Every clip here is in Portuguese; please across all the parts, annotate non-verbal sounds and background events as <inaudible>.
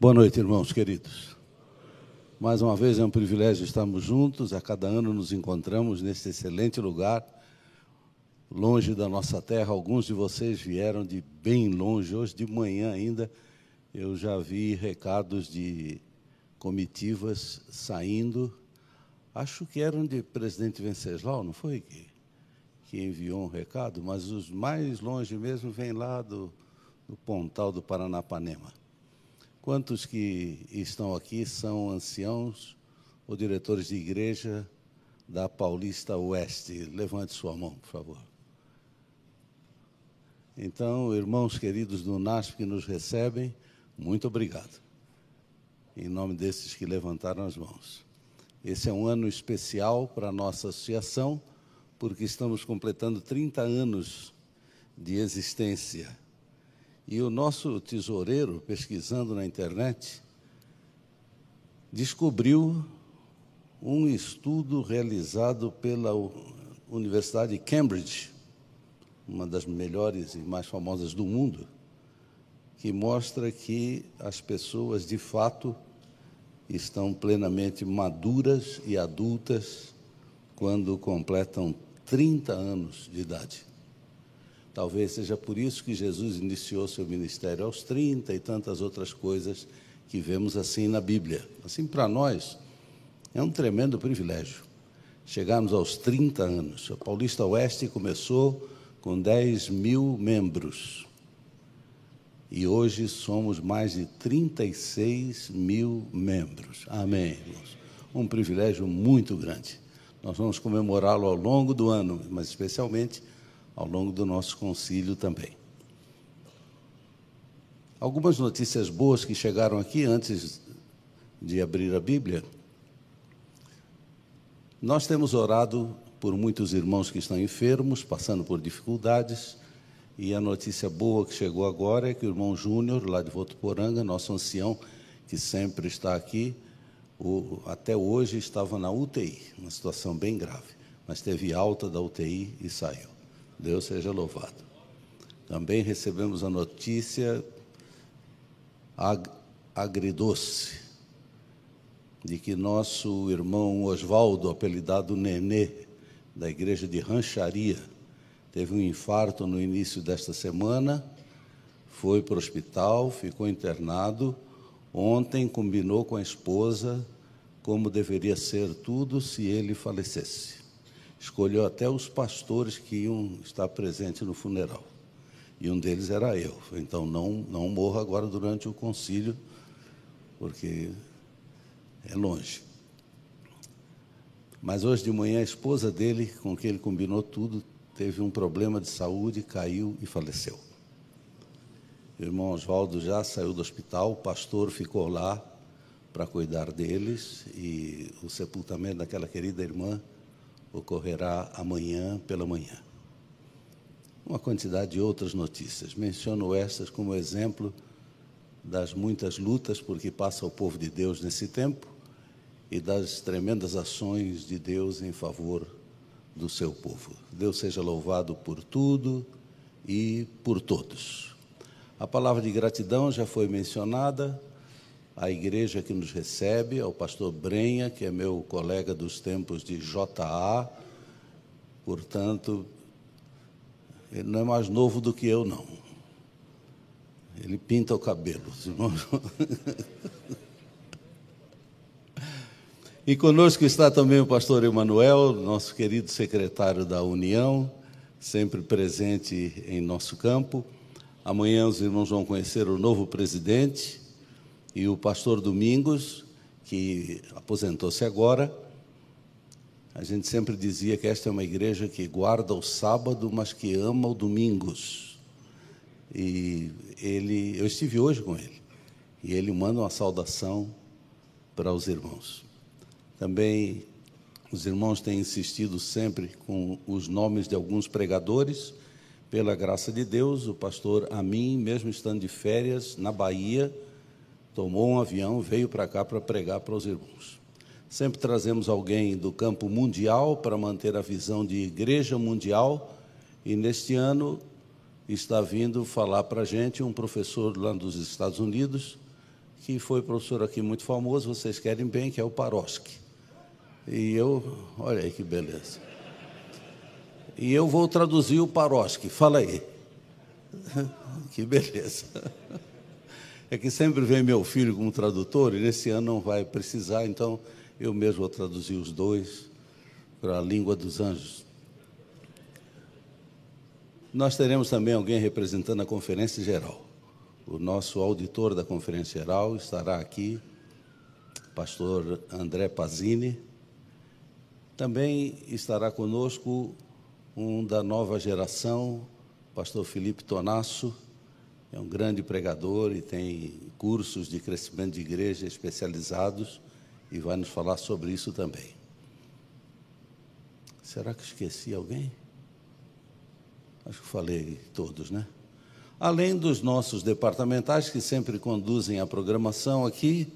Boa noite, irmãos queridos. Mais uma vez é um privilégio estarmos juntos, a cada ano nos encontramos neste excelente lugar, longe da nossa terra. Alguns de vocês vieram de bem longe, hoje de manhã ainda eu já vi recados de comitivas saindo, acho que eram de presidente Venceslau, não foi que, que enviou um recado, mas os mais longe mesmo vêm lá do, do Pontal do Paranapanema. Quantos que estão aqui são anciãos ou diretores de igreja da Paulista Oeste? Levante sua mão, por favor. Então, irmãos queridos do NASP que nos recebem, muito obrigado. Em nome desses que levantaram as mãos. Esse é um ano especial para a nossa associação, porque estamos completando 30 anos de existência. E o nosso tesoureiro, pesquisando na internet, descobriu um estudo realizado pela Universidade de Cambridge, uma das melhores e mais famosas do mundo, que mostra que as pessoas, de fato, estão plenamente maduras e adultas quando completam 30 anos de idade. Talvez seja por isso que Jesus iniciou seu ministério aos 30 e tantas outras coisas que vemos assim na Bíblia. Assim, para nós, é um tremendo privilégio chegarmos aos 30 anos. A Paulista Oeste começou com 10 mil membros e hoje somos mais de 36 mil membros. Amém, irmãos. Um privilégio muito grande. Nós vamos comemorá-lo ao longo do ano, mas especialmente ao longo do nosso concílio também. Algumas notícias boas que chegaram aqui antes de abrir a Bíblia. Nós temos orado por muitos irmãos que estão enfermos, passando por dificuldades, e a notícia boa que chegou agora é que o irmão Júnior, lá de Votuporanga, nosso ancião, que sempre está aqui, o, até hoje estava na UTI, uma situação bem grave, mas teve alta da UTI e saiu. Deus seja louvado. Também recebemos a notícia ag agridoce de que nosso irmão Oswaldo, apelidado Nenê, da igreja de Rancharia, teve um infarto no início desta semana, foi para o hospital, ficou internado. Ontem combinou com a esposa como deveria ser tudo se ele falecesse escolheu até os pastores que iam estar presentes no funeral. E um deles era eu. Então, não, não morra agora durante o concílio, porque é longe. Mas hoje de manhã, a esposa dele, com quem ele combinou tudo, teve um problema de saúde, caiu e faleceu. O irmão Oswaldo já saiu do hospital, o pastor ficou lá para cuidar deles e o sepultamento daquela querida irmã ocorrerá amanhã pela manhã. Uma quantidade de outras notícias. Menciono estas como exemplo das muitas lutas por que passa o povo de Deus nesse tempo e das tremendas ações de Deus em favor do seu povo. Deus seja louvado por tudo e por todos. A palavra de gratidão já foi mencionada à igreja que nos recebe, ao pastor Brenha, que é meu colega dos tempos de JA, portanto, ele não é mais novo do que eu, não. Ele pinta o cabelo, <laughs> E conosco está também o pastor Emanuel, nosso querido secretário da União, sempre presente em nosso campo. Amanhã os irmãos vão conhecer o novo presidente, e o pastor Domingos, que aposentou-se agora, a gente sempre dizia que esta é uma igreja que guarda o sábado, mas que ama o domingos. E ele, eu estive hoje com ele, e ele manda uma saudação para os irmãos. Também os irmãos têm insistido sempre com os nomes de alguns pregadores. Pela graça de Deus, o pastor Amin, mesmo estando de férias na Bahia, tomou um avião, veio para cá para pregar para os irmãos. Sempre trazemos alguém do campo mundial para manter a visão de igreja mundial, e neste ano está vindo falar para a gente um professor lá dos Estados Unidos, que foi professor aqui muito famoso, vocês querem bem, que é o Paroski. E eu, olha aí que beleza. E eu vou traduzir o Paroski, fala aí. <laughs> que beleza. <laughs> É que sempre vem meu filho como tradutor, e nesse ano não vai precisar, então eu mesmo vou traduzir os dois para a língua dos anjos. Nós teremos também alguém representando a Conferência Geral. O nosso auditor da Conferência Geral estará aqui, pastor André Pazini. Também estará conosco um da nova geração, pastor Felipe Tonasso, é um grande pregador e tem cursos de crescimento de igreja especializados e vai nos falar sobre isso também. Será que esqueci alguém? Acho que falei todos, né? Além dos nossos departamentais que sempre conduzem a programação aqui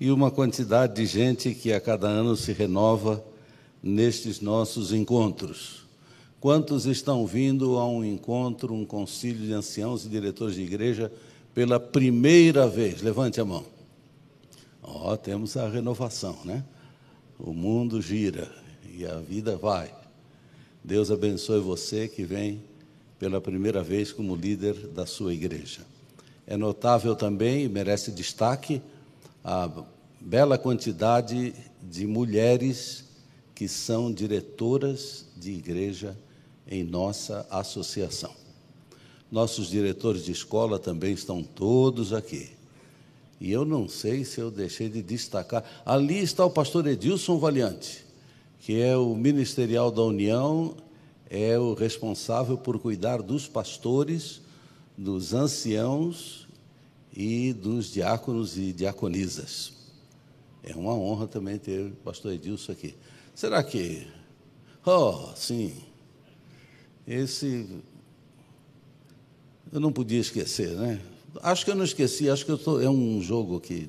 e uma quantidade de gente que a cada ano se renova nestes nossos encontros. Quantos estão vindo a um encontro, um concílio de anciãos e diretores de igreja pela primeira vez? Levante a mão. Ó, oh, temos a renovação, né? O mundo gira e a vida vai. Deus abençoe você que vem pela primeira vez como líder da sua igreja. É notável também e merece destaque a bela quantidade de mulheres que são diretoras de igreja em nossa associação. Nossos diretores de escola também estão todos aqui. E eu não sei se eu deixei de destacar. Ali está o pastor Edilson Valiante que é o ministerial da União, é o responsável por cuidar dos pastores, dos anciãos e dos diáconos e diaconisas. É uma honra também ter o pastor Edilson aqui. Será que. Oh, sim. Esse. Eu não podia esquecer, né? Acho que eu não esqueci, acho que tô, é um jogo aqui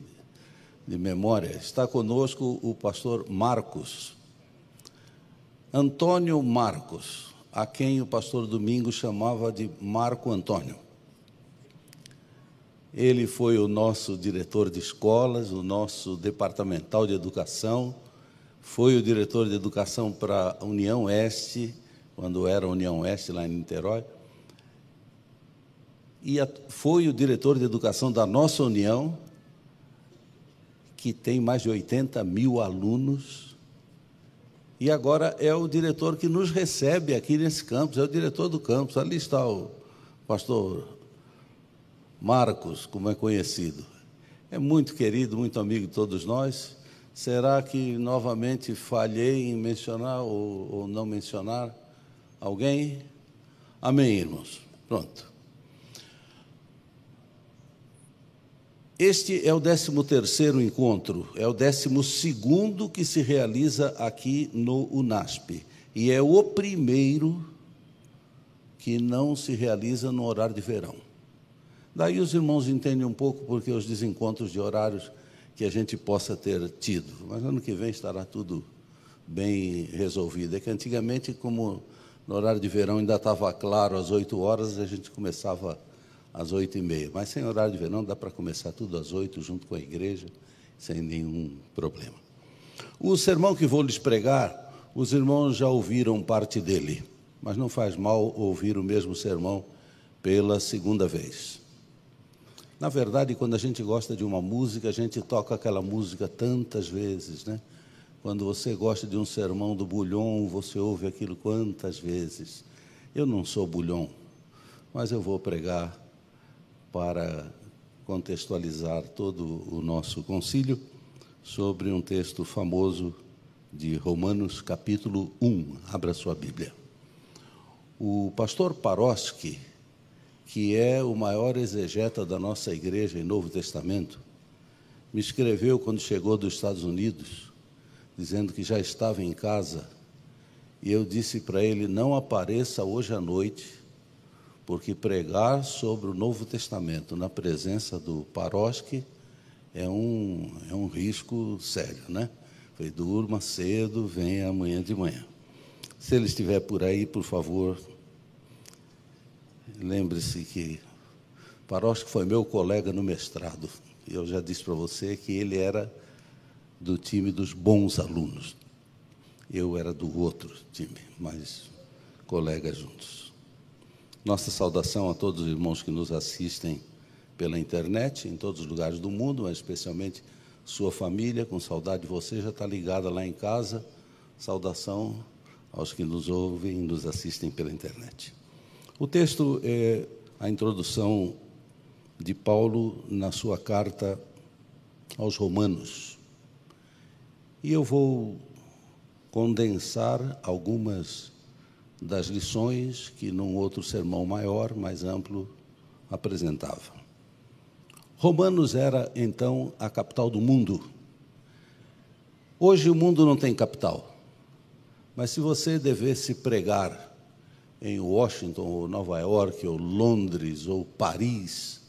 de memória. Está conosco o pastor Marcos. Antônio Marcos, a quem o pastor Domingo chamava de Marco Antônio. Ele foi o nosso diretor de escolas, o nosso departamental de educação, foi o diretor de educação para a União Oeste, quando era União Oeste lá em Niterói, e foi o diretor de educação da nossa União, que tem mais de 80 mil alunos e agora é o diretor que nos recebe aqui nesse campus, é o diretor do campus. Ali está o pastor Marcos, como é conhecido. É muito querido, muito amigo de todos nós. Será que novamente falhei em mencionar ou, ou não mencionar alguém? Amém, irmãos. Pronto. Este é o 13º encontro, é o 12º que se realiza aqui no UNASP, e é o primeiro que não se realiza no horário de verão. Daí os irmãos entendem um pouco porque os desencontros de horários que a gente possa ter tido, mas ano que vem estará tudo bem resolvido. É que antigamente, como no horário de verão ainda estava claro às 8 horas, a gente começava às oito e meia. Mas sem horário de verão dá para começar tudo às oito, junto com a igreja, sem nenhum problema. O sermão que vou lhes pregar, os irmãos já ouviram parte dele, mas não faz mal ouvir o mesmo sermão pela segunda vez. Na verdade, quando a gente gosta de uma música, a gente toca aquela música tantas vezes, né? Quando você gosta de um sermão do Bulhon, você ouve aquilo quantas vezes. Eu não sou Bulhon, mas eu vou pregar para contextualizar todo o nosso concílio sobre um texto famoso de Romanos, capítulo 1. Abra sua Bíblia. O pastor Paroski, que é o maior exegeta da nossa igreja em Novo Testamento, me escreveu quando chegou dos Estados Unidos, dizendo que já estava em casa, e eu disse para ele: não apareça hoje à noite porque pregar sobre o Novo Testamento na presença do Paroski é um, é um risco sério, né? Foi durma cedo, venha amanhã de manhã. Se ele estiver por aí, por favor, lembre-se que Paroski foi meu colega no mestrado. eu já disse para você que ele era do time dos bons alunos. Eu era do outro time, mas colegas juntos. Nossa saudação a todos os irmãos que nos assistem pela internet, em todos os lugares do mundo, mas especialmente sua família, com saudade de você, já está ligada lá em casa. Saudação aos que nos ouvem e nos assistem pela internet. O texto é a introdução de Paulo na sua carta aos Romanos. E eu vou condensar algumas das lições que num outro sermão maior, mais amplo, apresentava. Romanos era então a capital do mundo. Hoje o mundo não tem capital. Mas se você devesse pregar em Washington, ou Nova York, ou Londres, ou Paris,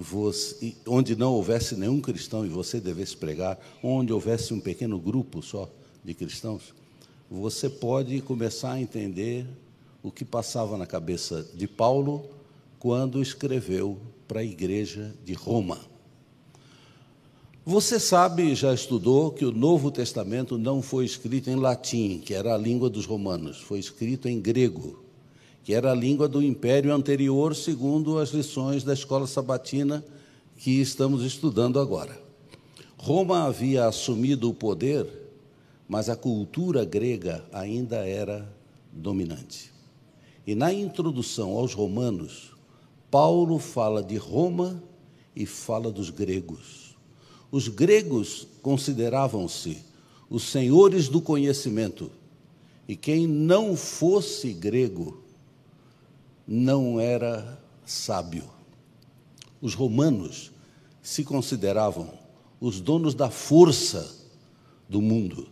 você, onde não houvesse nenhum cristão e você devesse pregar, onde houvesse um pequeno grupo só de cristãos, você pode começar a entender o que passava na cabeça de Paulo quando escreveu para a igreja de Roma. Você sabe, já estudou, que o Novo Testamento não foi escrito em latim, que era a língua dos romanos, foi escrito em grego, que era a língua do império anterior, segundo as lições da escola sabatina que estamos estudando agora. Roma havia assumido o poder, mas a cultura grega ainda era dominante. E na introdução aos Romanos, Paulo fala de Roma e fala dos gregos. Os gregos consideravam-se os senhores do conhecimento, e quem não fosse grego não era sábio. Os romanos se consideravam os donos da força do mundo.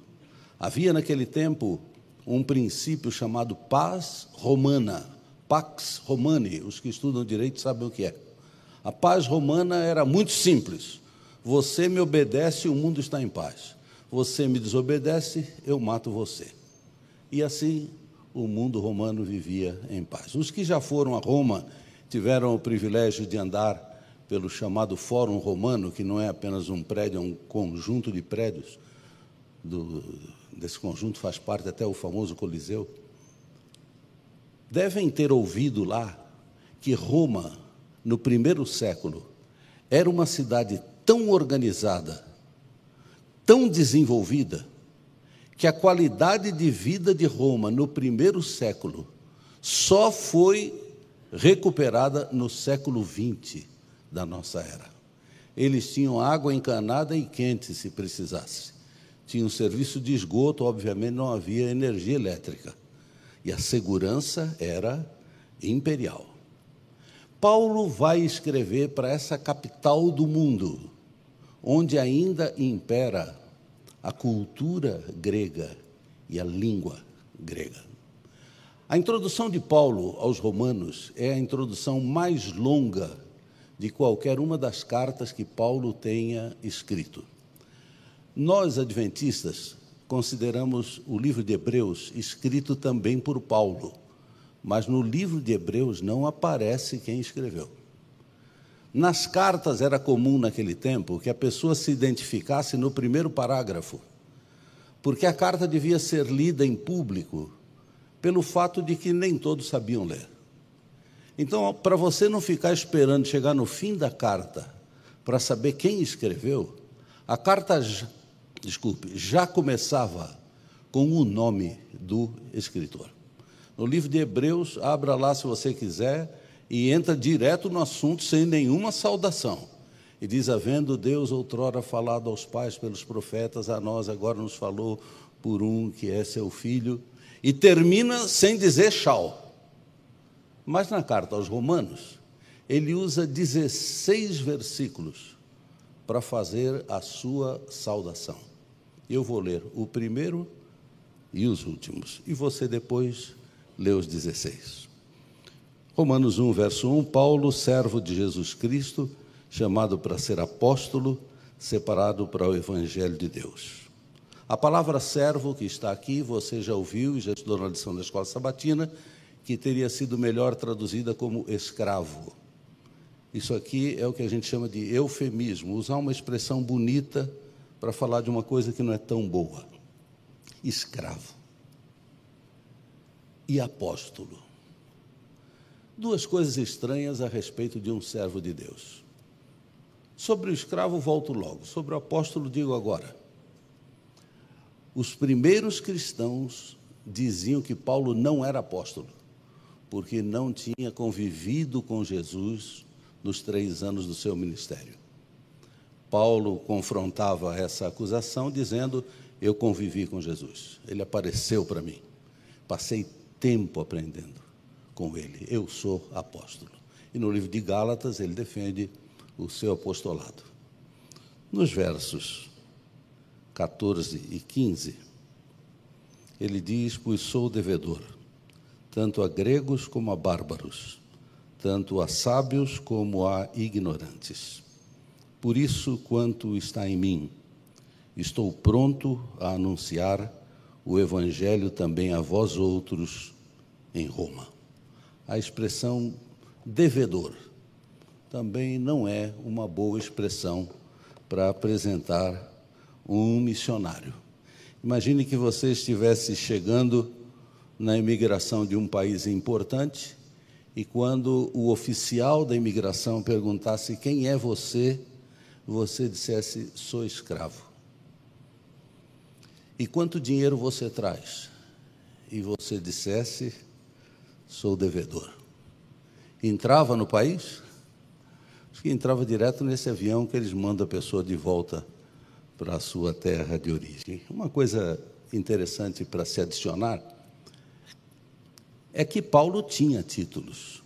Havia naquele tempo um princípio chamado paz romana, pax romani. Os que estudam direito sabem o que é. A paz romana era muito simples. Você me obedece, o mundo está em paz. Você me desobedece, eu mato você. E assim o mundo romano vivia em paz. Os que já foram a Roma tiveram o privilégio de andar pelo chamado Fórum Romano, que não é apenas um prédio, é um conjunto de prédios. Do, desse conjunto faz parte até o famoso Coliseu. Devem ter ouvido lá que Roma, no primeiro século, era uma cidade tão organizada, tão desenvolvida, que a qualidade de vida de Roma no primeiro século só foi recuperada no século XX da nossa era. Eles tinham água encanada e quente, se precisasse. Tinham serviço de esgoto, obviamente não havia energia elétrica. E a segurança era imperial. Paulo vai escrever para essa capital do mundo, onde ainda impera a cultura grega e a língua grega. A introdução de Paulo aos Romanos é a introdução mais longa de qualquer uma das cartas que Paulo tenha escrito. Nós, adventistas, consideramos o livro de Hebreus escrito também por Paulo, mas no livro de Hebreus não aparece quem escreveu. Nas cartas era comum naquele tempo que a pessoa se identificasse no primeiro parágrafo, porque a carta devia ser lida em público, pelo fato de que nem todos sabiam ler. Então, para você não ficar esperando chegar no fim da carta para saber quem escreveu, a carta, desculpe, já começava com o nome do escritor. No livro de Hebreus, abra lá se você quiser, e entra direto no assunto sem nenhuma saudação. E diz: Havendo Deus outrora falado aos pais pelos profetas, a nós agora nos falou por um que é seu filho. E termina sem dizer tchau. Mas na carta aos Romanos, ele usa 16 versículos para fazer a sua saudação. Eu vou ler o primeiro e os últimos, e você depois lê os 16. Romanos 1, verso 1, Paulo, servo de Jesus Cristo, chamado para ser apóstolo, separado para o evangelho de Deus. A palavra servo que está aqui, você já ouviu e já estudou na lição da escola sabatina, que teria sido melhor traduzida como escravo. Isso aqui é o que a gente chama de eufemismo, usar uma expressão bonita para falar de uma coisa que não é tão boa. Escravo e apóstolo. Duas coisas estranhas a respeito de um servo de Deus. Sobre o escravo, volto logo. Sobre o apóstolo, digo agora. Os primeiros cristãos diziam que Paulo não era apóstolo, porque não tinha convivido com Jesus nos três anos do seu ministério. Paulo confrontava essa acusação dizendo: Eu convivi com Jesus, ele apareceu para mim, passei tempo aprendendo com ele, eu sou apóstolo. E no livro de Gálatas ele defende o seu apostolado. Nos versos 14 e 15, ele diz: Pois sou devedor, tanto a gregos como a bárbaros, tanto a sábios como a ignorantes. Por isso, quanto está em mim, estou pronto a anunciar o Evangelho também a vós outros em Roma. A expressão devedor também não é uma boa expressão para apresentar um missionário. Imagine que você estivesse chegando na imigração de um país importante e quando o oficial da imigração perguntasse quem é você, você dissesse: sou escravo. E quanto dinheiro você traz? E você dissesse: sou devedor. Entrava no país? Acho que entrava direto nesse avião que eles mandam a pessoa de volta para a sua terra de origem. Uma coisa interessante para se adicionar é que Paulo tinha títulos.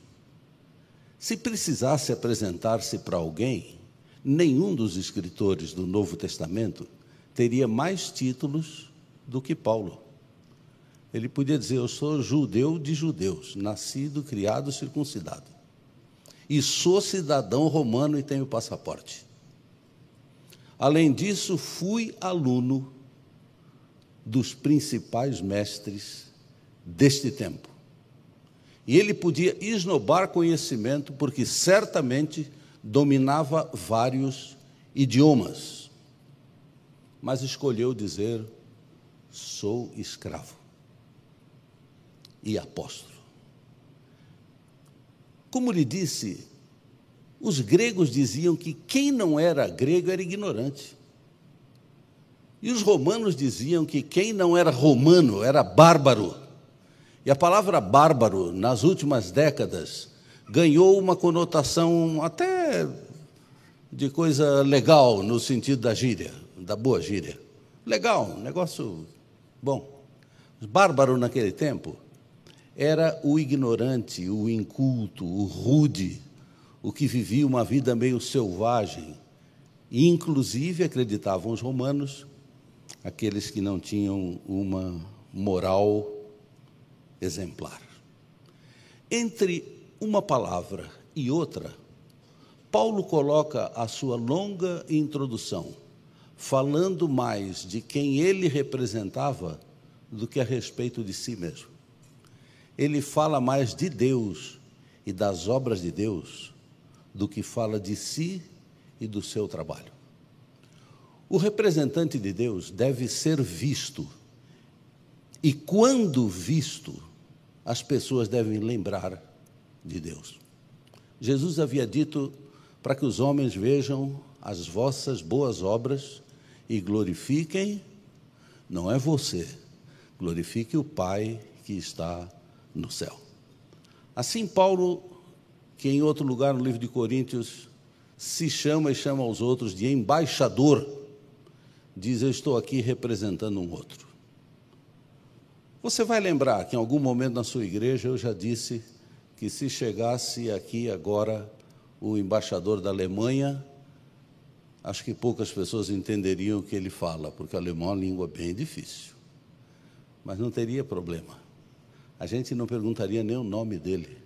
Se precisasse apresentar-se para alguém, nenhum dos escritores do Novo Testamento teria mais títulos do que Paulo. Ele podia dizer: Eu sou judeu de judeus, nascido, criado, circuncidado e sou cidadão romano e tenho passaporte. Além disso, fui aluno dos principais mestres deste tempo. E ele podia esnobar conhecimento, porque certamente dominava vários idiomas. Mas escolheu dizer: sou escravo e apóstolo. Como lhe disse, os gregos diziam que quem não era grego era ignorante. E os romanos diziam que quem não era romano era bárbaro. E a palavra bárbaro, nas últimas décadas, ganhou uma conotação até de coisa legal, no sentido da gíria, da boa gíria. Legal, negócio bom. Bárbaro naquele tempo era o ignorante, o inculto, o rude, o que vivia uma vida meio selvagem. E, inclusive, acreditavam os romanos, aqueles que não tinham uma moral exemplar. Entre uma palavra e outra, Paulo coloca a sua longa introdução, falando mais de quem ele representava do que a respeito de si mesmo ele fala mais de Deus e das obras de Deus do que fala de si e do seu trabalho. O representante de Deus deve ser visto, e quando visto, as pessoas devem lembrar de Deus. Jesus havia dito para que os homens vejam as vossas boas obras e glorifiquem, não é você, glorifique o Pai que está no céu. Assim, Paulo, que em outro lugar no livro de Coríntios se chama e chama aos outros de embaixador, diz: Eu estou aqui representando um outro. Você vai lembrar que em algum momento na sua igreja eu já disse que se chegasse aqui agora o embaixador da Alemanha, acho que poucas pessoas entenderiam o que ele fala, porque alemão é uma língua bem difícil. Mas não teria problema a gente não perguntaria nem o nome dele.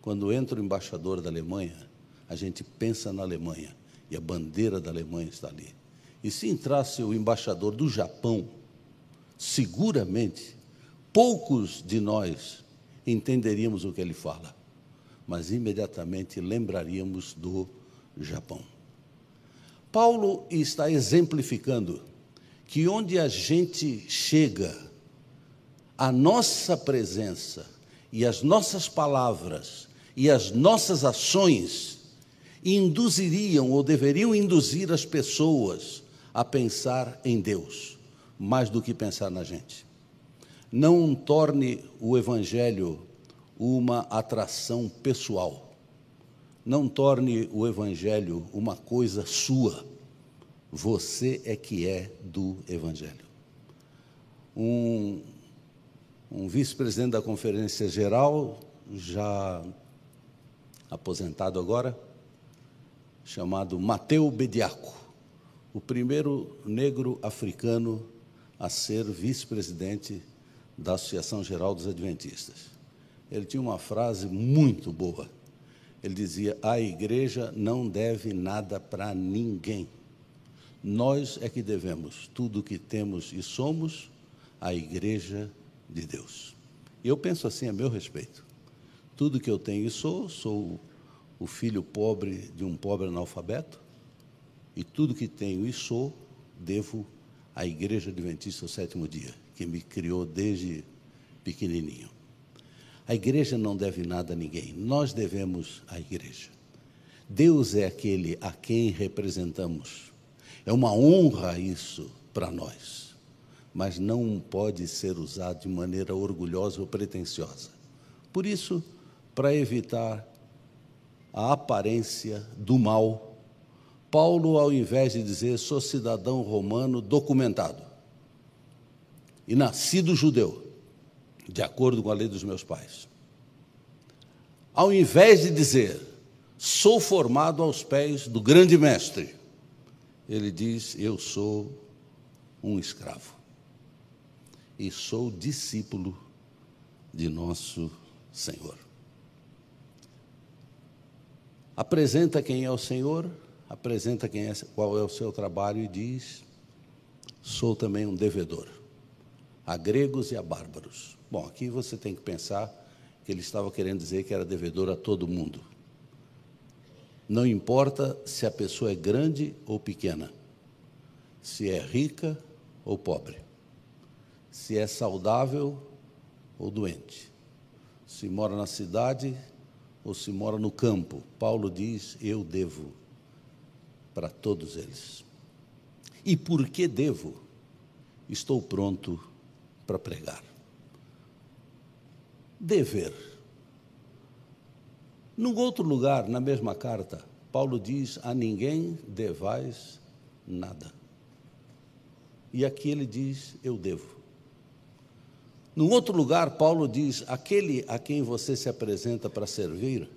Quando entra o embaixador da Alemanha, a gente pensa na Alemanha e a bandeira da Alemanha está ali. E se entrasse o embaixador do Japão, seguramente poucos de nós entenderíamos o que ele fala. mas imediatamente lembraríamos do Japão. Paulo está exemplificando que onde a gente chega, a nossa presença e as nossas palavras e as nossas ações induziriam ou deveriam induzir as pessoas a pensar em Deus, mais do que pensar na gente. Não torne o Evangelho uma atração pessoal. Não torne o Evangelho uma coisa sua. Você é que é do Evangelho. Um, um vice-presidente da Conferência Geral, já aposentado agora, chamado Mateu Bediaco, o primeiro negro africano a ser vice-presidente da Associação Geral dos Adventistas. Ele tinha uma frase muito boa. Ele dizia: A igreja não deve nada para ninguém. Nós é que devemos tudo o que temos e somos à igreja de Deus. Eu penso assim a meu respeito. Tudo que eu tenho e sou, sou o filho pobre de um pobre analfabeto, e tudo que tenho e sou, devo à Igreja Adventista do Sétimo Dia, que me criou desde pequenininho. A igreja não deve nada a ninguém, nós devemos à igreja. Deus é aquele a quem representamos. É uma honra isso para nós, mas não pode ser usado de maneira orgulhosa ou pretensiosa. Por isso, para evitar a aparência do mal, Paulo, ao invés de dizer sou cidadão romano documentado e nascido judeu, de acordo com a lei dos meus pais. Ao invés de dizer, sou formado aos pés do grande mestre, ele diz, eu sou um escravo e sou discípulo de nosso Senhor. Apresenta quem é o Senhor, apresenta quem é, qual é o seu trabalho e diz: sou também um devedor a gregos e a bárbaros. Bom, aqui você tem que pensar que ele estava querendo dizer que era devedor a todo mundo. Não importa se a pessoa é grande ou pequena, se é rica ou pobre, se é saudável ou doente, se mora na cidade ou se mora no campo. Paulo diz: Eu devo para todos eles. E por que devo? Estou pronto para pregar. Dever. Num outro lugar, na mesma carta, Paulo diz: A ninguém devais nada. E aqui ele diz: Eu devo. Num outro lugar, Paulo diz: Aquele a quem você se apresenta para servir,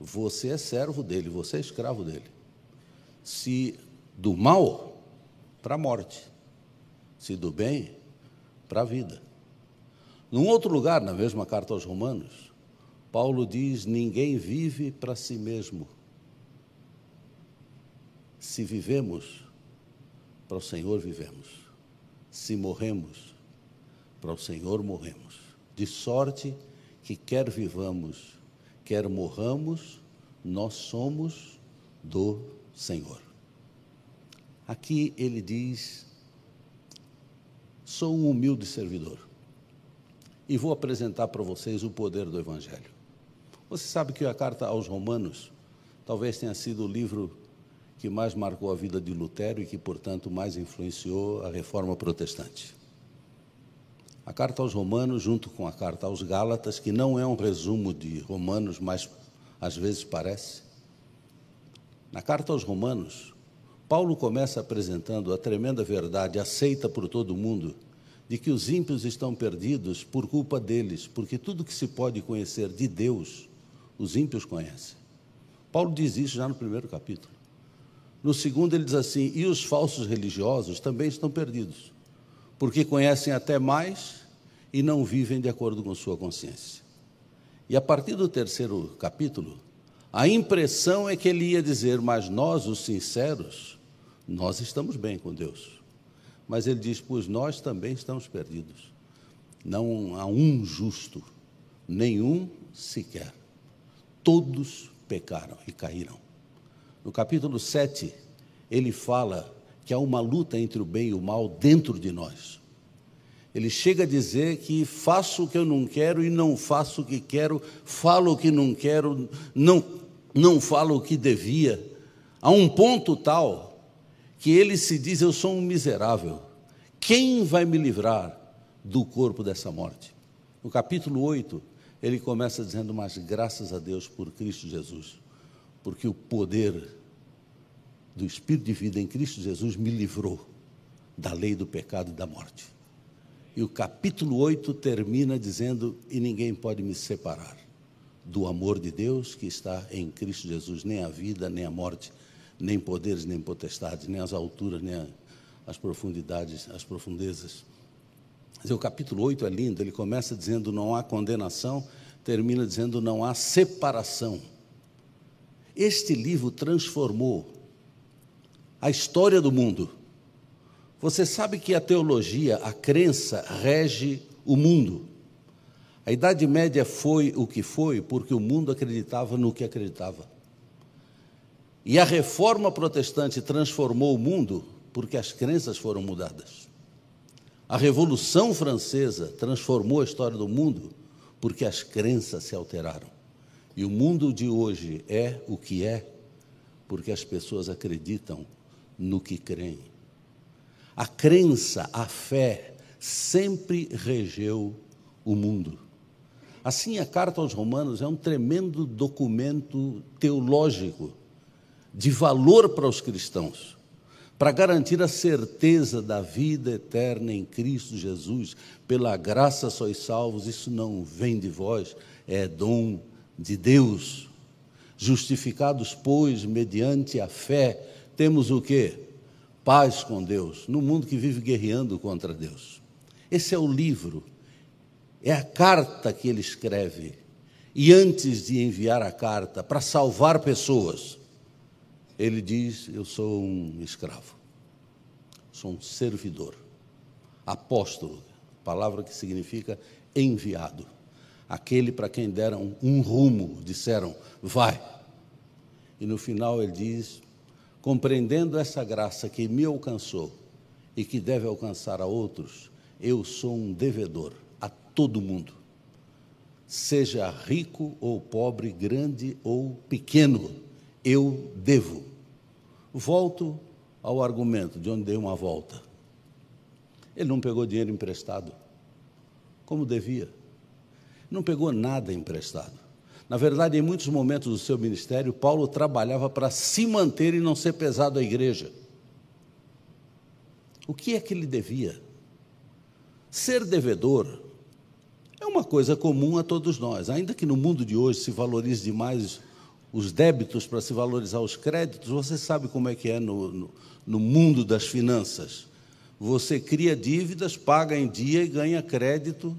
você é servo dele, você é escravo dele. Se do mal, para a morte. Se do bem, para a vida. Num outro lugar, na mesma carta aos Romanos, Paulo diz: ninguém vive para si mesmo. Se vivemos, para o Senhor vivemos. Se morremos, para o Senhor morremos. De sorte que, quer vivamos, quer morramos, nós somos do Senhor. Aqui ele diz Sou um humilde servidor e vou apresentar para vocês o poder do Evangelho. Você sabe que a carta aos Romanos talvez tenha sido o livro que mais marcou a vida de Lutero e que, portanto, mais influenciou a reforma protestante. A carta aos Romanos, junto com a carta aos Gálatas, que não é um resumo de Romanos, mas às vezes parece. Na carta aos Romanos, Paulo começa apresentando a tremenda verdade aceita por todo mundo de que os ímpios estão perdidos por culpa deles, porque tudo que se pode conhecer de Deus, os ímpios conhecem. Paulo diz isso já no primeiro capítulo. No segundo, ele diz assim: e os falsos religiosos também estão perdidos, porque conhecem até mais e não vivem de acordo com sua consciência. E a partir do terceiro capítulo, a impressão é que ele ia dizer: mas nós, os sinceros, nós estamos bem com Deus. Mas ele diz: Pois nós também estamos perdidos. Não há um justo, nenhum sequer. Todos pecaram e caíram. No capítulo 7, ele fala que há uma luta entre o bem e o mal dentro de nós. Ele chega a dizer que faço o que eu não quero e não faço o que quero, falo o que não quero, não, não falo o que devia, a um ponto tal que ele se diz: Eu sou um miserável, quem vai me livrar do corpo dessa morte? No capítulo 8, ele começa dizendo: Mas graças a Deus por Cristo Jesus, porque o poder do Espírito de vida em Cristo Jesus me livrou da lei do pecado e da morte. E o capítulo 8 termina dizendo: E ninguém pode me separar do amor de Deus que está em Cristo Jesus, nem a vida, nem a morte, nem poderes, nem potestades, nem as alturas, nem as profundidades, as profundezas. Mas o capítulo 8 é lindo, ele começa dizendo não há condenação, termina dizendo não há separação. Este livro transformou a história do mundo. Você sabe que a teologia, a crença, rege o mundo. A Idade Média foi o que foi porque o mundo acreditava no que acreditava. E a reforma protestante transformou o mundo porque as crenças foram mudadas. A Revolução Francesa transformou a história do mundo porque as crenças se alteraram. E o mundo de hoje é o que é porque as pessoas acreditam no que creem. A crença, a fé, sempre regeu o mundo. Assim, a carta aos Romanos é um tremendo documento teológico de valor para os cristãos, para garantir a certeza da vida eterna em Cristo Jesus. Pela graça sois salvos, isso não vem de vós, é dom de Deus. Justificados, pois, mediante a fé, temos o que? Paz com Deus, no mundo que vive guerreando contra Deus. Esse é o livro, é a carta que ele escreve. E antes de enviar a carta para salvar pessoas, ele diz: Eu sou um escravo, sou um servidor, apóstolo, palavra que significa enviado. Aquele para quem deram um rumo, disseram: Vai. E no final ele diz: Compreendendo essa graça que me alcançou e que deve alcançar a outros, eu sou um devedor a todo mundo, seja rico ou pobre, grande ou pequeno, eu devo. Volto ao argumento de onde dei uma volta. Ele não pegou dinheiro emprestado, como devia. Não pegou nada emprestado. Na verdade, em muitos momentos do seu ministério, Paulo trabalhava para se manter e não ser pesado à igreja. O que é que ele devia? Ser devedor é uma coisa comum a todos nós, ainda que no mundo de hoje se valorize demais os débitos para se valorizar os créditos, você sabe como é que é no, no, no mundo das finanças. Você cria dívidas, paga em dia e ganha crédito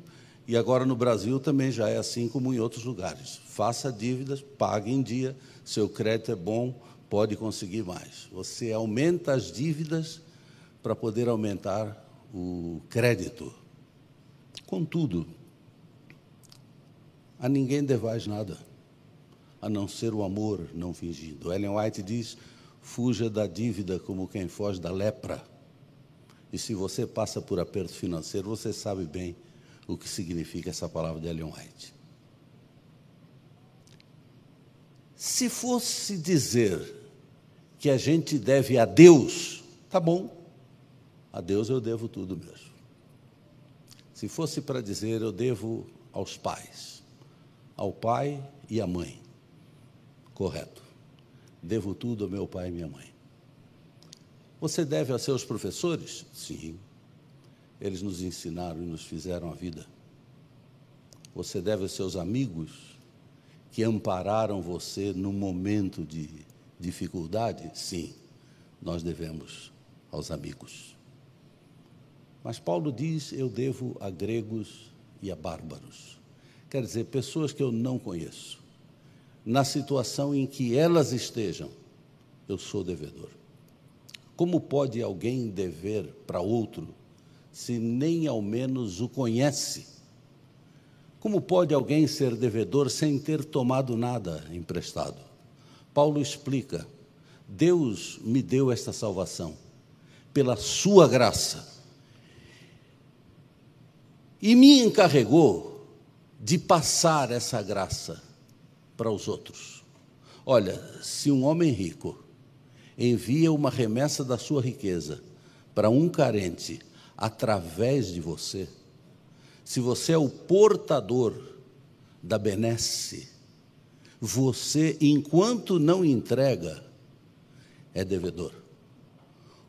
e agora no Brasil também já é assim como em outros lugares. Faça dívidas, pague em dia, seu crédito é bom, pode conseguir mais. Você aumenta as dívidas para poder aumentar o crédito. Contudo, a ninguém devais nada, a não ser o amor não fingido. Ellen White diz: fuja da dívida como quem foge da lepra. E se você passa por aperto financeiro, você sabe bem o que significa essa palavra de Ellen White. Se fosse dizer que a gente deve a Deus, tá bom, a Deus eu devo tudo mesmo. Se fosse para dizer eu devo aos pais, ao pai e à mãe, correto. Devo tudo ao meu pai e minha mãe. Você deve a seus professores? Sim. Eles nos ensinaram e nos fizeram a vida. Você deve aos seus amigos que ampararam você no momento de dificuldade? Sim, nós devemos aos amigos. Mas Paulo diz: Eu devo a gregos e a bárbaros. Quer dizer, pessoas que eu não conheço. Na situação em que elas estejam, eu sou devedor. Como pode alguém dever para outro se nem ao menos o conhece. Como pode alguém ser devedor sem ter tomado nada emprestado? Paulo explica: Deus me deu esta salvação pela sua graça e me encarregou de passar essa graça para os outros. Olha, se um homem rico envia uma remessa da sua riqueza para um carente através de você, se você é o portador da benesse, você, enquanto não entrega, é devedor.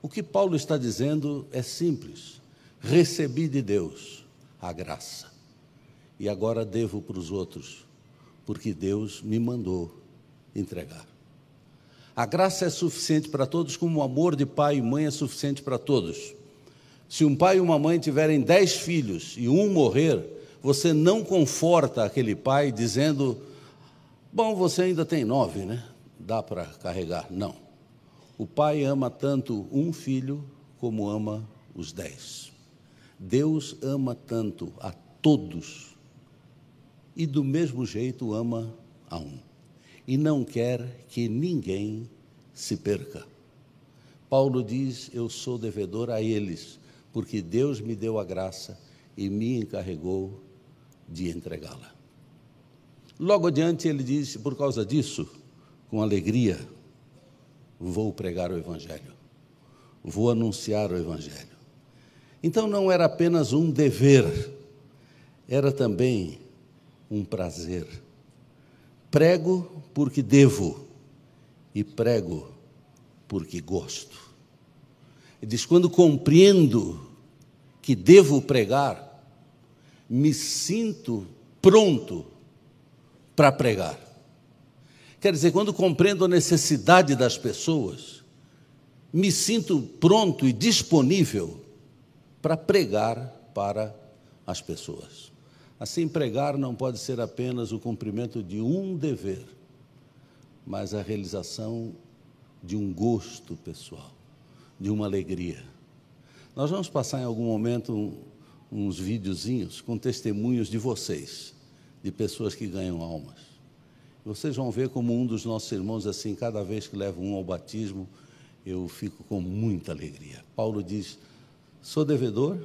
O que Paulo está dizendo é simples: recebi de Deus a graça, e agora devo para os outros, porque Deus me mandou entregar. A graça é suficiente para todos, como o amor de pai e mãe é suficiente para todos. Se um pai e uma mãe tiverem dez filhos e um morrer, você não conforta aquele pai dizendo: Bom, você ainda tem nove, né? Dá para carregar. Não. O pai ama tanto um filho como ama os dez. Deus ama tanto a todos e do mesmo jeito ama a um. E não quer que ninguém se perca. Paulo diz: Eu sou devedor a eles porque Deus me deu a graça e me encarregou de entregá-la. Logo adiante ele disse: por causa disso, com alegria, vou pregar o Evangelho, vou anunciar o Evangelho. Então não era apenas um dever, era também um prazer. Prego porque devo e prego porque gosto. Ele diz: quando compreendo que devo pregar, me sinto pronto para pregar. Quer dizer, quando compreendo a necessidade das pessoas, me sinto pronto e disponível para pregar para as pessoas. Assim, pregar não pode ser apenas o cumprimento de um dever, mas a realização de um gosto pessoal de uma alegria. Nós vamos passar em algum momento uns videozinhos com testemunhos de vocês, de pessoas que ganham almas. Vocês vão ver como um dos nossos irmãos, assim, cada vez que leva um ao batismo, eu fico com muita alegria. Paulo diz: sou devedor,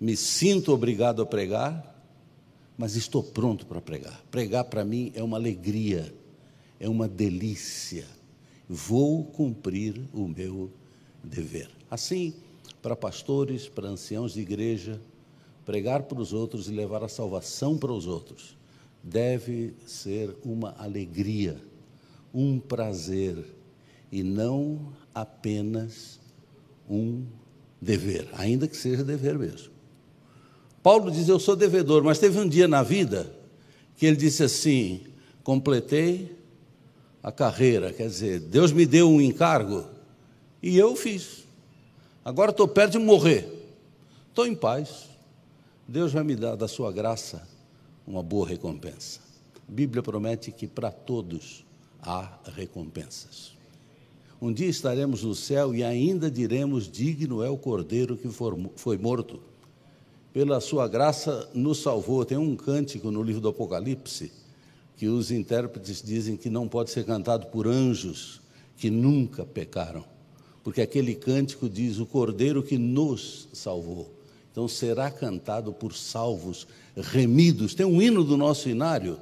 me sinto obrigado a pregar, mas estou pronto para pregar. Pregar para mim é uma alegria, é uma delícia. Vou cumprir o meu dever. Assim, para pastores, para anciãos de igreja, pregar para os outros e levar a salvação para os outros deve ser uma alegria, um prazer e não apenas um dever, ainda que seja dever mesmo. Paulo diz: Eu sou devedor, mas teve um dia na vida que ele disse assim: completei a carreira, quer dizer, Deus me deu um encargo e eu fiz. Agora estou perto de morrer. Estou em paz. Deus vai me dar da sua graça uma boa recompensa. A Bíblia promete que para todos há recompensas. Um dia estaremos no céu e ainda diremos: Digno é o cordeiro que foi morto. Pela sua graça nos salvou. Tem um cântico no livro do Apocalipse que os intérpretes dizem que não pode ser cantado por anjos que nunca pecaram porque aquele cântico diz: O Cordeiro que nos salvou. Então será cantado por salvos remidos. Tem um hino do nosso inário,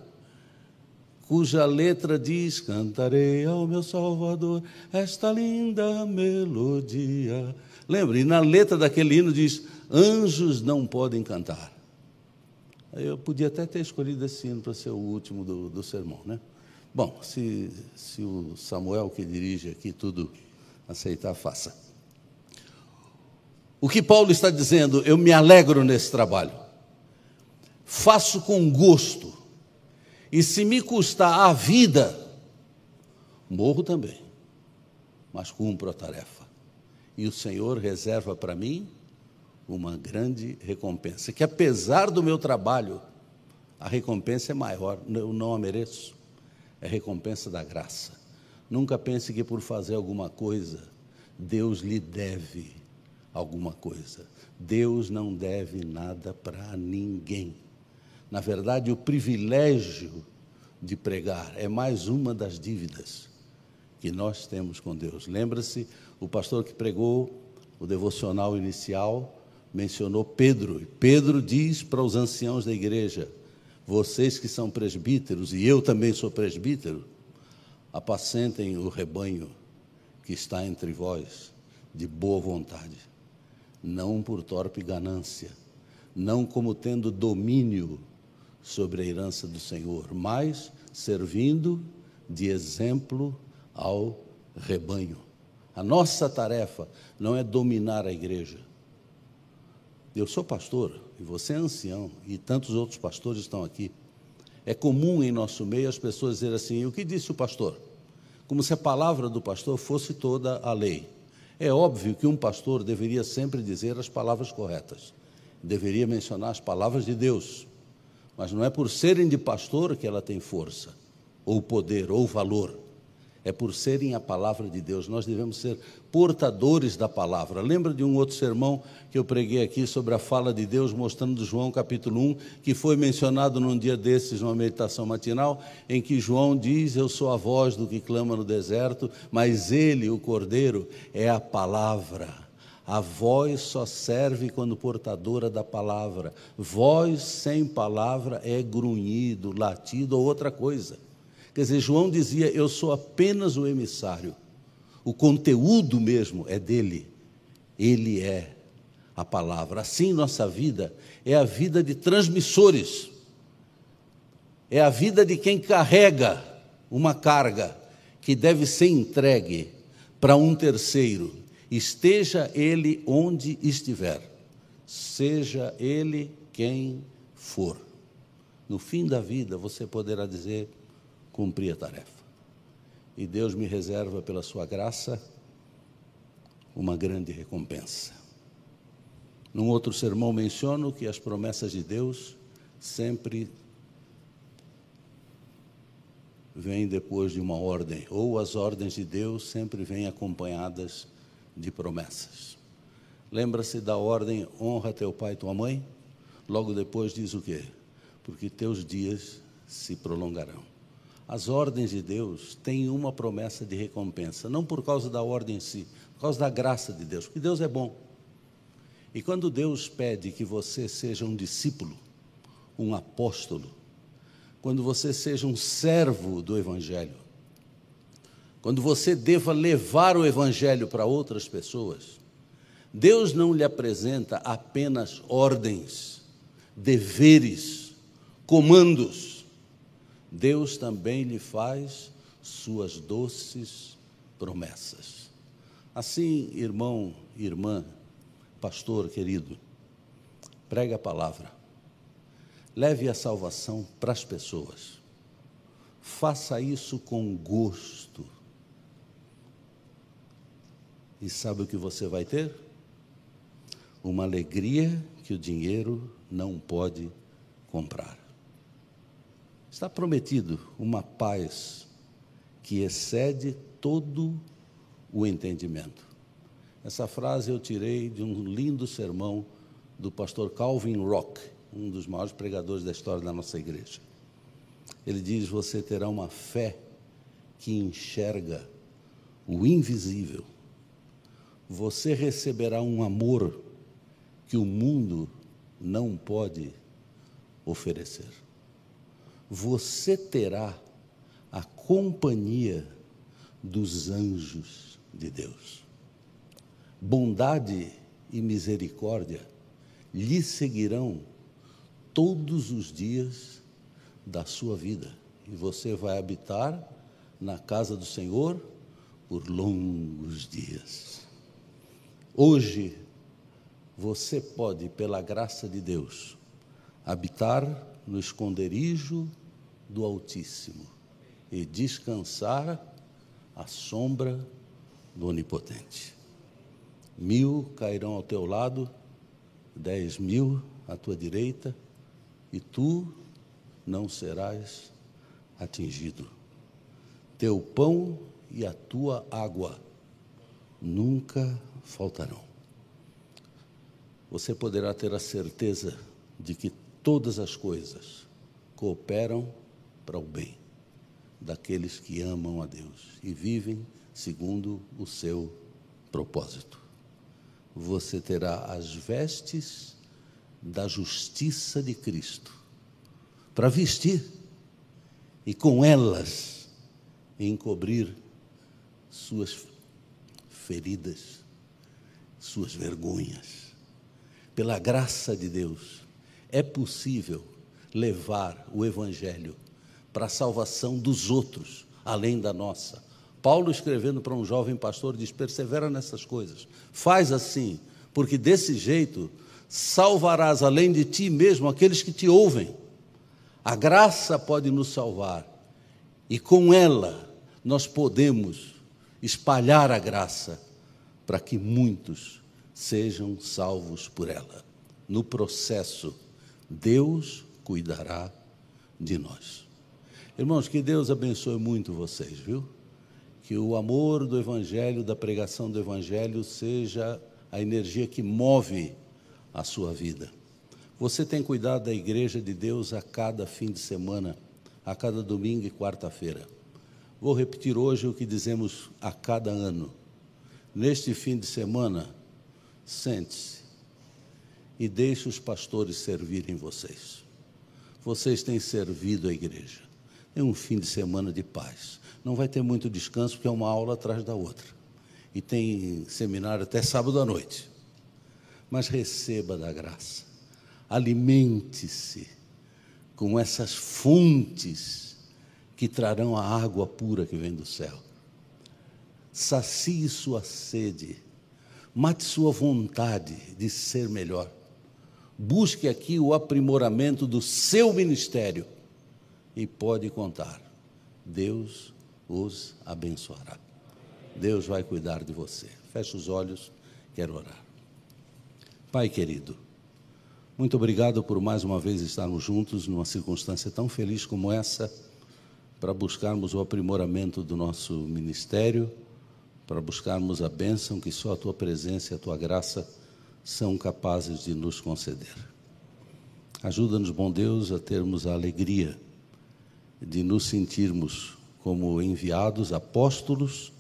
cuja letra diz: Cantarei ao meu Salvador esta linda melodia. Lembre, na letra daquele hino diz: Anjos não podem cantar. Eu podia até ter escolhido esse hino para ser o último do, do sermão, né? Bom, se, se o Samuel que dirige aqui tudo aceitar, faça. O que Paulo está dizendo, eu me alegro nesse trabalho, faço com gosto, e se me custar a vida, morro também, mas cumpro a tarefa. E o Senhor reserva para mim uma grande recompensa, que apesar do meu trabalho, a recompensa é maior, eu não a mereço, é recompensa da graça. Nunca pense que por fazer alguma coisa, Deus lhe deve alguma coisa. Deus não deve nada para ninguém. Na verdade, o privilégio de pregar é mais uma das dívidas que nós temos com Deus. Lembra-se, o pastor que pregou o devocional inicial mencionou Pedro. E Pedro diz para os anciãos da igreja: vocês que são presbíteros, e eu também sou presbítero, apacentem o rebanho que está entre vós, de boa vontade, não por torpe ganância, não como tendo domínio sobre a herança do Senhor, mas servindo de exemplo ao rebanho. A nossa tarefa não é dominar a igreja. Eu sou pastor e você é ancião e tantos outros pastores estão aqui. É comum em nosso meio as pessoas dizerem assim: o que disse o pastor? Como se a palavra do pastor fosse toda a lei. É óbvio que um pastor deveria sempre dizer as palavras corretas, deveria mencionar as palavras de Deus, mas não é por serem de pastor que ela tem força, ou poder, ou valor é por serem a palavra de Deus. Nós devemos ser portadores da palavra. Lembra de um outro sermão que eu preguei aqui sobre a fala de Deus, mostrando João capítulo 1, que foi mencionado num dia desses, numa meditação matinal, em que João diz: Eu sou a voz do que clama no deserto, mas ele, o cordeiro, é a palavra. A voz só serve quando portadora da palavra. Voz sem palavra é grunhido, latido ou outra coisa. Quer dizer, João dizia: Eu sou apenas o emissário. O conteúdo mesmo é dele. Ele é a palavra. Assim, nossa vida é a vida de transmissores, é a vida de quem carrega uma carga que deve ser entregue para um terceiro, esteja ele onde estiver, seja ele quem for. No fim da vida, você poderá dizer: cumprir a tarefa. E Deus me reserva, pela sua graça, uma grande recompensa. Num outro sermão menciono que as promessas de Deus sempre vêm depois de uma ordem, ou as ordens de Deus sempre vêm acompanhadas de promessas. Lembra-se da ordem honra teu pai e tua mãe? Logo depois diz o quê? Porque teus dias se prolongarão. As ordens de Deus têm uma promessa de recompensa, não por causa da ordem em si, por causa da graça de Deus, porque Deus é bom. E quando Deus pede que você seja um discípulo, um apóstolo, quando você seja um servo do Evangelho, quando você deva levar o Evangelho para outras pessoas, Deus não lhe apresenta apenas ordens, deveres, comandos. Deus também lhe faz suas doces promessas. Assim, irmão, irmã, pastor querido, pregue a palavra, leve a salvação para as pessoas, faça isso com gosto. E sabe o que você vai ter? Uma alegria que o dinheiro não pode comprar. Está prometido uma paz que excede todo o entendimento. Essa frase eu tirei de um lindo sermão do pastor Calvin Rock, um dos maiores pregadores da história da nossa igreja. Ele diz: Você terá uma fé que enxerga o invisível. Você receberá um amor que o mundo não pode oferecer você terá a companhia dos anjos de Deus. Bondade e misericórdia lhe seguirão todos os dias da sua vida, e você vai habitar na casa do Senhor por longos dias. Hoje, você pode, pela graça de Deus, habitar no esconderijo do Altíssimo e descansar à sombra do Onipotente. Mil cairão ao teu lado, dez mil à tua direita, e tu não serás atingido. Teu pão e a tua água nunca faltarão. Você poderá ter a certeza de que todas as coisas cooperam para o bem daqueles que amam a Deus e vivem segundo o seu propósito. Você terá as vestes da justiça de Cristo para vestir e com elas encobrir suas feridas, suas vergonhas. Pela graça de Deus, é possível levar o Evangelho para a salvação dos outros, além da nossa. Paulo, escrevendo para um jovem pastor, diz: persevera nessas coisas, faz assim, porque desse jeito salvarás além de ti mesmo aqueles que te ouvem. A graça pode nos salvar, e com ela nós podemos espalhar a graça para que muitos sejam salvos por ela. No processo, Deus cuidará de nós. Irmãos, que Deus abençoe muito vocês, viu? Que o amor do Evangelho, da pregação do Evangelho, seja a energia que move a sua vida. Você tem cuidado da igreja de Deus a cada fim de semana, a cada domingo e quarta-feira. Vou repetir hoje o que dizemos a cada ano. Neste fim de semana, sente-se e deixe os pastores servirem vocês. Vocês têm servido a igreja. É um fim de semana de paz. Não vai ter muito descanso, porque é uma aula atrás da outra. E tem seminário até sábado à noite. Mas receba da graça. Alimente-se com essas fontes que trarão a água pura que vem do céu. Sacie sua sede, mate sua vontade de ser melhor. Busque aqui o aprimoramento do seu ministério e pode contar. Deus os abençoará. Deus vai cuidar de você. Feche os olhos, quero orar. Pai querido, muito obrigado por mais uma vez estarmos juntos numa circunstância tão feliz como essa para buscarmos o aprimoramento do nosso ministério, para buscarmos a bênção que só a tua presença e a tua graça são capazes de nos conceder. Ajuda-nos, bom Deus, a termos a alegria de nos sentirmos como enviados, apóstolos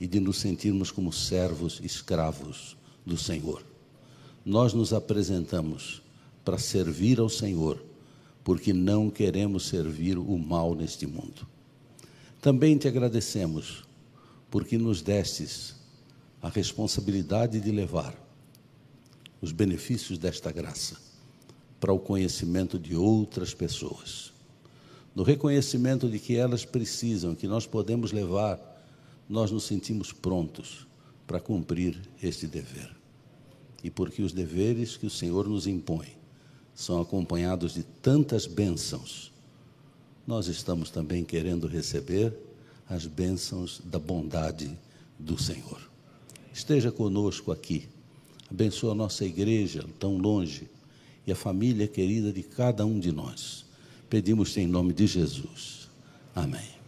e de nos sentirmos como servos, escravos do Senhor. Nós nos apresentamos para servir ao Senhor porque não queremos servir o mal neste mundo. Também te agradecemos, porque nos destes a responsabilidade de levar os benefícios desta graça para o conhecimento de outras pessoas. No reconhecimento de que elas precisam, que nós podemos levar, nós nos sentimos prontos para cumprir este dever. E porque os deveres que o Senhor nos impõe são acompanhados de tantas bênçãos, nós estamos também querendo receber as bênçãos da bondade do Senhor. Esteja conosco aqui, abençoa a nossa igreja tão longe e a família querida de cada um de nós. Pedimos em nome de Jesus. Amém.